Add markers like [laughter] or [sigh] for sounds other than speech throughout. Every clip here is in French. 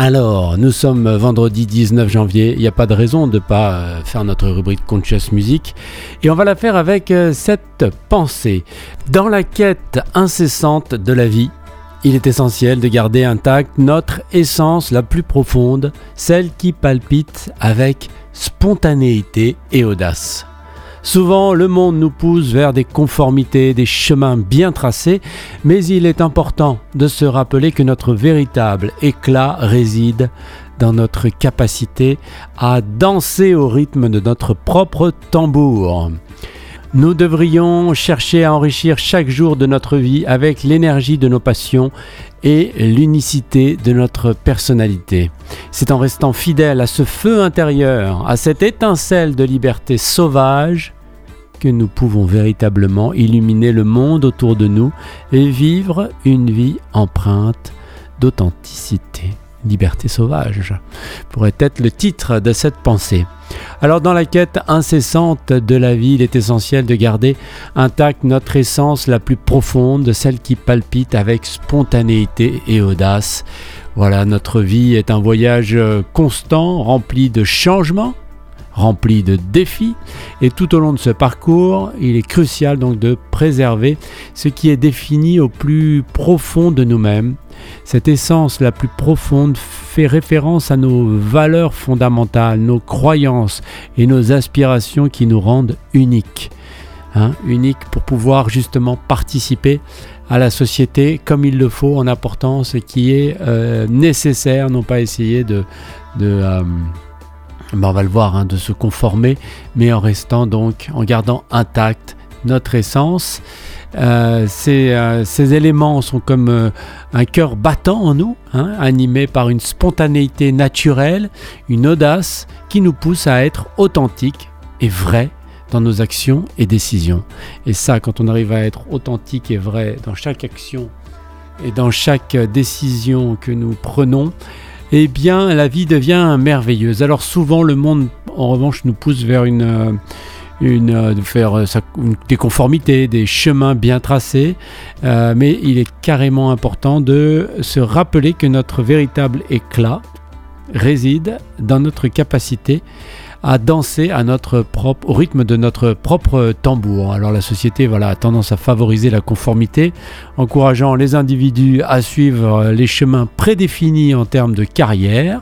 Alors, nous sommes vendredi 19 janvier, il n'y a pas de raison de ne pas euh, faire notre rubrique Conscious Music, et on va la faire avec euh, cette pensée. Dans la quête incessante de la vie, il est essentiel de garder intacte notre essence la plus profonde, celle qui palpite avec spontanéité et audace. Souvent, le monde nous pousse vers des conformités, des chemins bien tracés, mais il est important de se rappeler que notre véritable éclat réside dans notre capacité à danser au rythme de notre propre tambour. Nous devrions chercher à enrichir chaque jour de notre vie avec l'énergie de nos passions et l'unicité de notre personnalité. C'est en restant fidèle à ce feu intérieur, à cette étincelle de liberté sauvage, que nous pouvons véritablement illuminer le monde autour de nous et vivre une vie empreinte d'authenticité. Liberté sauvage pourrait être le titre de cette pensée. Alors dans la quête incessante de la vie, il est essentiel de garder intacte notre essence la plus profonde, celle qui palpite avec spontanéité et audace. Voilà, notre vie est un voyage constant, rempli de changements, rempli de défis et tout au long de ce parcours, il est crucial donc de préserver ce qui est défini au plus profond de nous-mêmes. Cette essence la plus profonde fait référence à nos valeurs fondamentales, nos croyances et nos aspirations qui nous rendent uniques. Hein, uniques pour pouvoir justement participer à la société comme il le faut en apportant ce qui est euh, nécessaire, non pas essayer de, de euh, ben, on va le voir, hein, de se conformer, mais en restant donc, en gardant intact notre essence. Euh, euh, ces, éléments sont comme euh, un cœur battant en nous, hein, animé par une spontanéité naturelle, une audace qui nous pousse à être authentiques et vrais dans nos actions et décisions. Et ça, quand on arrive à être authentique et vrai dans chaque action et dans chaque décision que nous prenons, eh bien la vie devient merveilleuse. Alors souvent le monde en revanche nous pousse vers une, euh, une euh, euh, des conformités, des chemins bien tracés, mais il est carrément important de se rappeler que notre véritable éclat réside dans notre capacité à danser au rythme de notre propre tambour. Alors la société voilà, a tendance à favoriser la conformité, encourageant les individus à suivre les chemins prédéfinis en termes de carrière,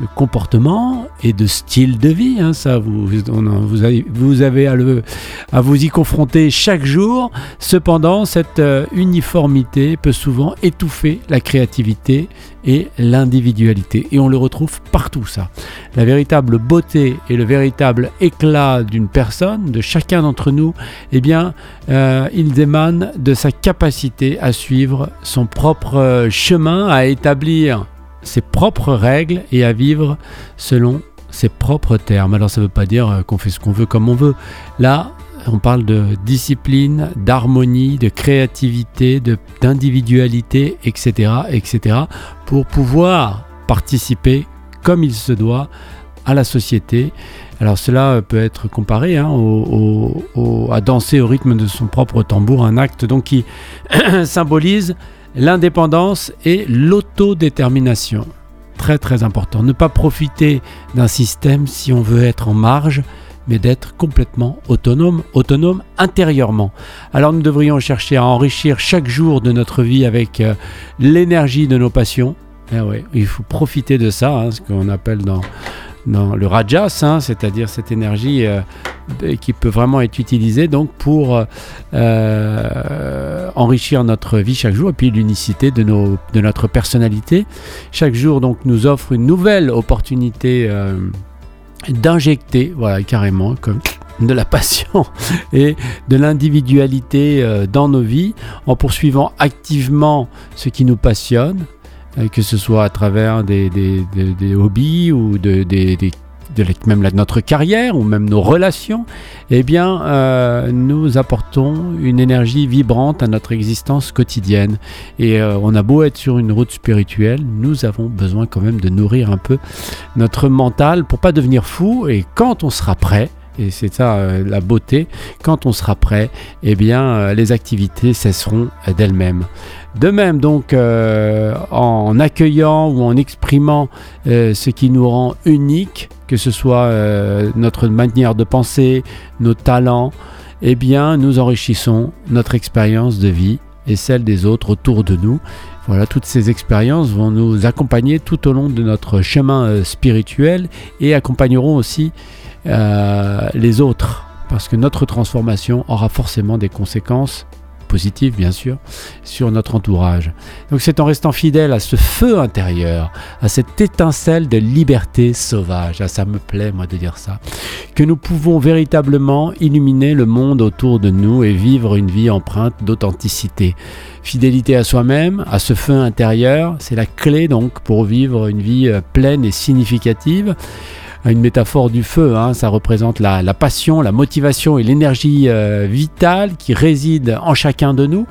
de comportement et de style de vie. Hein, ça, vous, avez, à, vous y confronter chaque jour. Cependant, cette euh, uniformité peut souvent étouffer la créativité et l'individualité. Et on le retrouve partout, ça. La véritable beauté et le véritable éclat d'une personne, de chacun d'entre nous, eh bien, euh, émanent de sa capacité à suivre son propre euh, chemin, à établir ses propres règles et à vivre selon ses propres termes. Alors ça ne veut pas dire euh, qu'on fait ce qu'on veut comme on veut. Là, on parle de discipline, d'harmonie, de créativité, d'individualité, etc., etc., pour pouvoir participer comme il se doit à la société. Alors cela peut être comparé hein, à danser au rythme de son propre tambour, un acte donc qui [clears throat] symbolise l'indépendance et l'autodétermination. Très très important. Ne pas profiter d'un système si on veut être en marge, mais d'être complètement autonome, autonome intérieurement. Alors nous devrions chercher à enrichir chaque jour de notre vie avec euh, l'énergie de nos passions. Eh il faut profiter de ça, hein, ce qu'on appelle dans, le rajas, hein, c'est-à-dire cette énergie euh, qui peut vraiment être utilisée donc pour euh, enrichir notre vie chaque jour et puis l'unicité de, notre personnalité. Chaque jour donc nous offre une nouvelle opportunité euh, d'injecter, voilà carrément comme [laughs] de la passion [laughs] et de l'individualité dans nos vies en poursuivant activement ce qui nous passionne euh, que ce soit à travers des, hobbies ou de, même notre carrière ou même nos relations, eh bien, euh, nous apportons une énergie vibrante à notre existence quotidienne. Et euh, on a beau être sur une route spirituelle, nous avons besoin quand même de nourrir un peu notre mental pour pas devenir fou. Et quand on sera prêt, et c'est ça euh, la beauté, quand on sera prêt, eh bien euh, les activités cesseront d'elles-mêmes. De même donc euh, en accueillant ou en exprimant ce qui nous rend unique, que ce soit notre manière de penser, nos talents, eh bien nous enrichissons notre expérience de vie et celle des autres autour de nous. Voilà, toutes ces expériences vont nous accompagner tout au long de notre chemin spirituel et accompagneront aussi euh, les autres, parce que notre transformation aura forcément des conséquences bien sûr sur notre entourage. Donc c'est en restant fidèle à ce feu intérieur, à cette étincelle de liberté sauvage, ah, ça me plaît moi de dire ça, que nous pouvons véritablement illuminer le monde autour de nous et vivre une vie empreinte d'authenticité. Fidélité à soi-même, à ce feu intérieur, c'est la clé donc pour vivre une vie euh, pleine et significative une métaphore du feu. Hein. ça représente la, passion, la motivation et l'énergie euh, vitale qui réside en chacun de nous.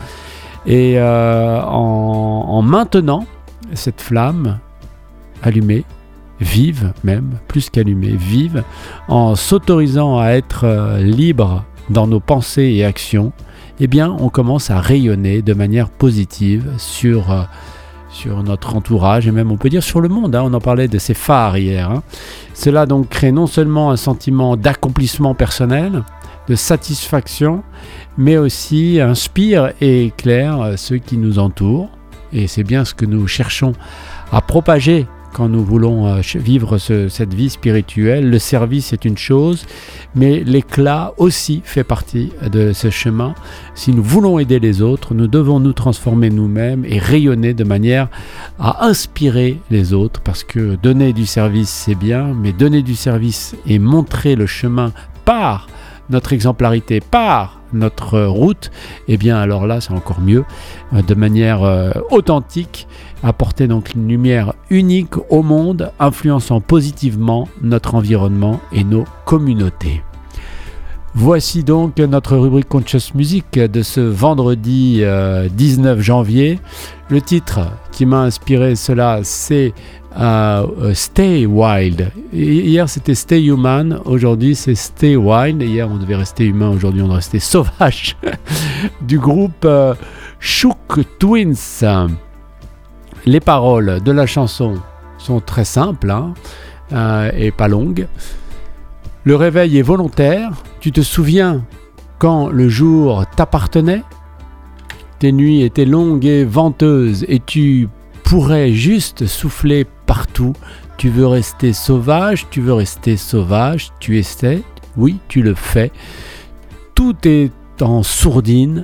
Et euh, en, maintenant cette flamme allumée, vive même, plus qu'allumée, vive, en s'autorisant à être euh, libre dans nos pensées et actions, eh bien on commence à rayonner de manière positive sur sur notre entourage et même on peut dire sur le monde. Hein. On en parlait de ces phares hier. Hein. Cela donc crée non seulement un sentiment d'accomplissement personnel, de satisfaction, mais aussi inspire et éclaire ceux qui nous entourent. Et c'est bien ce que nous cherchons à propager quand nous voulons euh, vivre cette vie spirituelle. Le service est une chose, mais l'éclat aussi fait partie de ce chemin. Si nous voulons aider les autres, nous devons nous transformer nous-mêmes et rayonner de manière à inspirer les autres, parce que donner du service, c'est bien, mais donner du service et montrer le chemin par notre exemplarité, par notre route, eh bien alors là c'est encore mieux, euh, de manière euh, authentique apporter donc une lumière unique au monde, influençant positivement notre environnement et nos communautés. Voici donc notre rubrique Conscious Music de ce vendredi 19 euh, janvier. Le titre qui m'a inspiré cela, c'est euh, euh, Stay Wild. Hier c'était Stay Human, aujourd'hui c'est Stay Wild. Hier on devait rester humain, aujourd'hui on doit rester [laughs] sauvage. du groupe Shook Twins. Les paroles de la chanson sont très simples hein, euh, et pas longues. Le réveil est volontaire. Tu te souviens quand le jour t'appartenait? Tes nuits étaient longues et venteuses et tu pourrais juste souffler partout. Tu veux rester sauvage, tu veux rester sauvage, tu essaies, oui, tu le fais. Tout est en sourdine,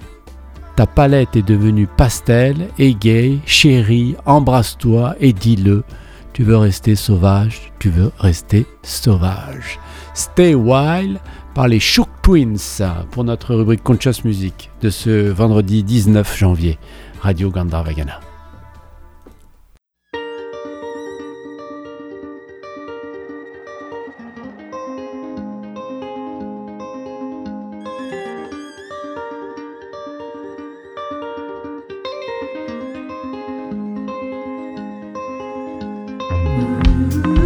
ta palette est devenue pastel, gay, chérie, embrasse-toi et dis-le. Tu veux rester sauvage, tu veux rester sauvage. Stay Wild par les Shook Twins pour notre rubrique Conscious Music de ce vendredi 19 janvier. Radio Gandharvagana. Mm-hmm.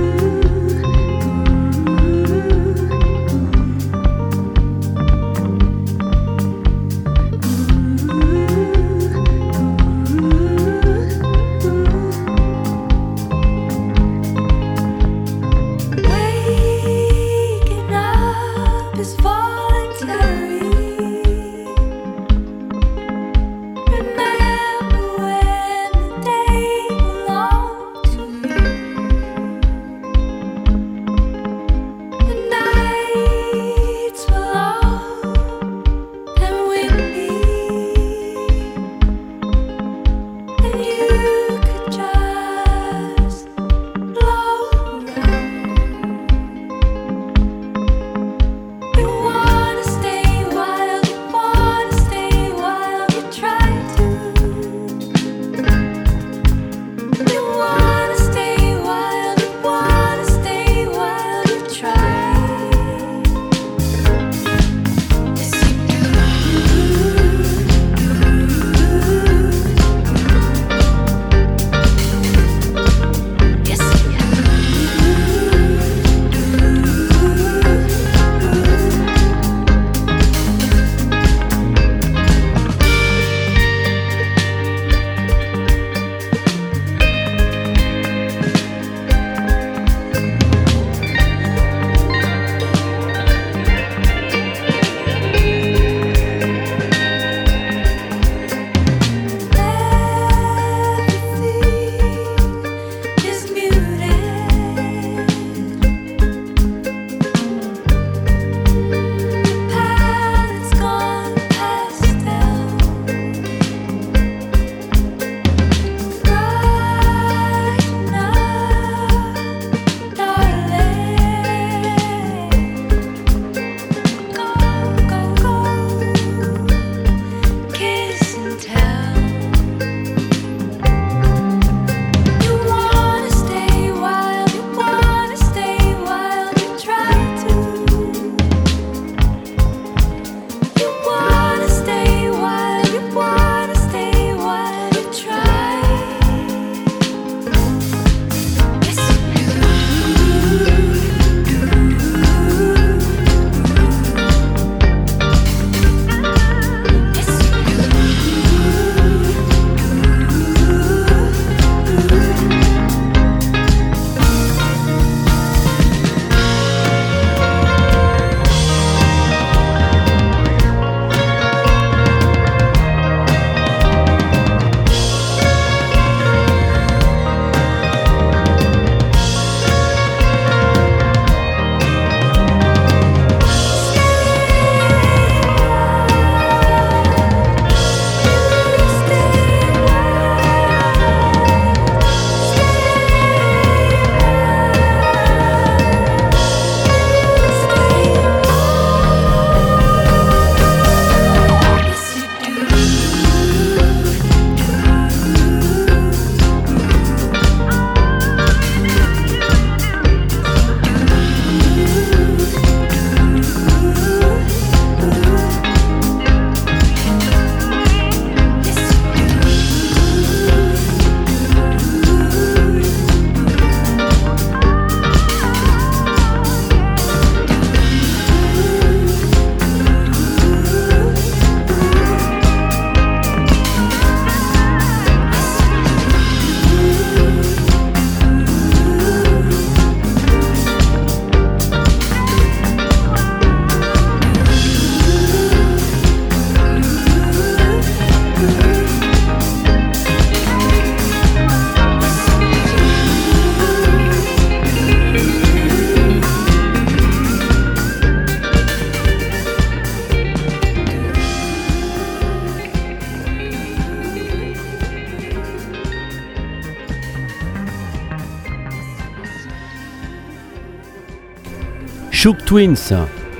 Twins.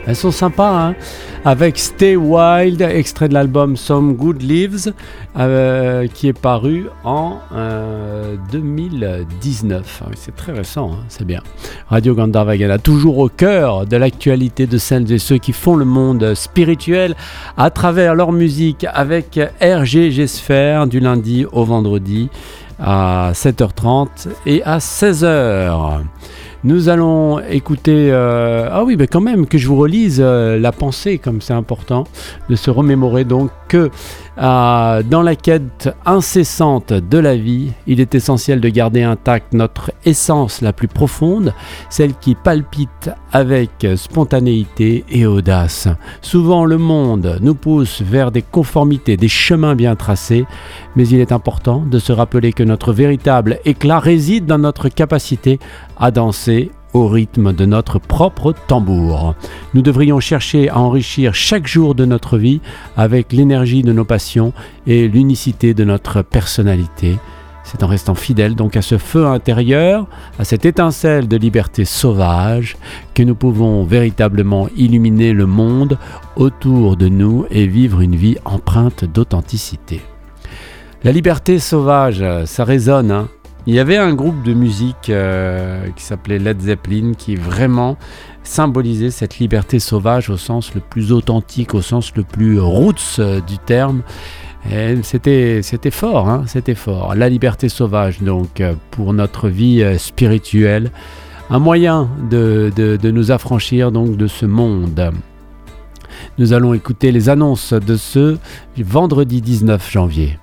Elles sont sympas, hein avec Stay Wild, extrait de l'album Some Good Lives, euh, qui est paru en 2019. Euh, ah c'est très récent, hein, c'est bien. Radio Gandharvagana, toujours au cœur de l'actualité de celles et ceux qui font le monde spirituel à travers leur musique avec RGG Sphere du lundi au vendredi à 7h30 et à 16h. Nous allons écouter... Euh, ah oui, mais quand même, que je vous relise euh, la pensée, comme c'est important de se remémorer donc que euh, dans la quête incessante de la vie, il est essentiel de garder intacte notre essence la plus profonde, celle qui palpite avec spontanéité et audace. Souvent le monde nous pousse vers des conformités, des chemins bien tracés, mais il est important de se rappeler que notre véritable éclat réside dans notre capacité à danser au rythme de notre propre tambour. Nous devrions chercher à enrichir chaque jour de notre vie avec l'énergie de nos passions et l'unicité de notre personnalité. C'est en restant fidèle donc à ce feu intérieur, à cette étincelle de liberté sauvage, que nous pouvons véritablement illuminer le monde autour de nous et vivre une vie empreinte d'authenticité. La liberté sauvage, ça résonne, hein il y avait un groupe de musique euh, qui s'appelait Led Zeppelin qui vraiment symbolisait cette liberté sauvage au sens le plus authentique, au sens le plus roots euh, du terme. C'était, fort, hein, c'était fort. La liberté sauvage, donc, euh, pour notre vie spirituelle, un moyen de, de nous affranchir donc de ce monde. Nous allons écouter les annonces de ce vendredi 19 janvier.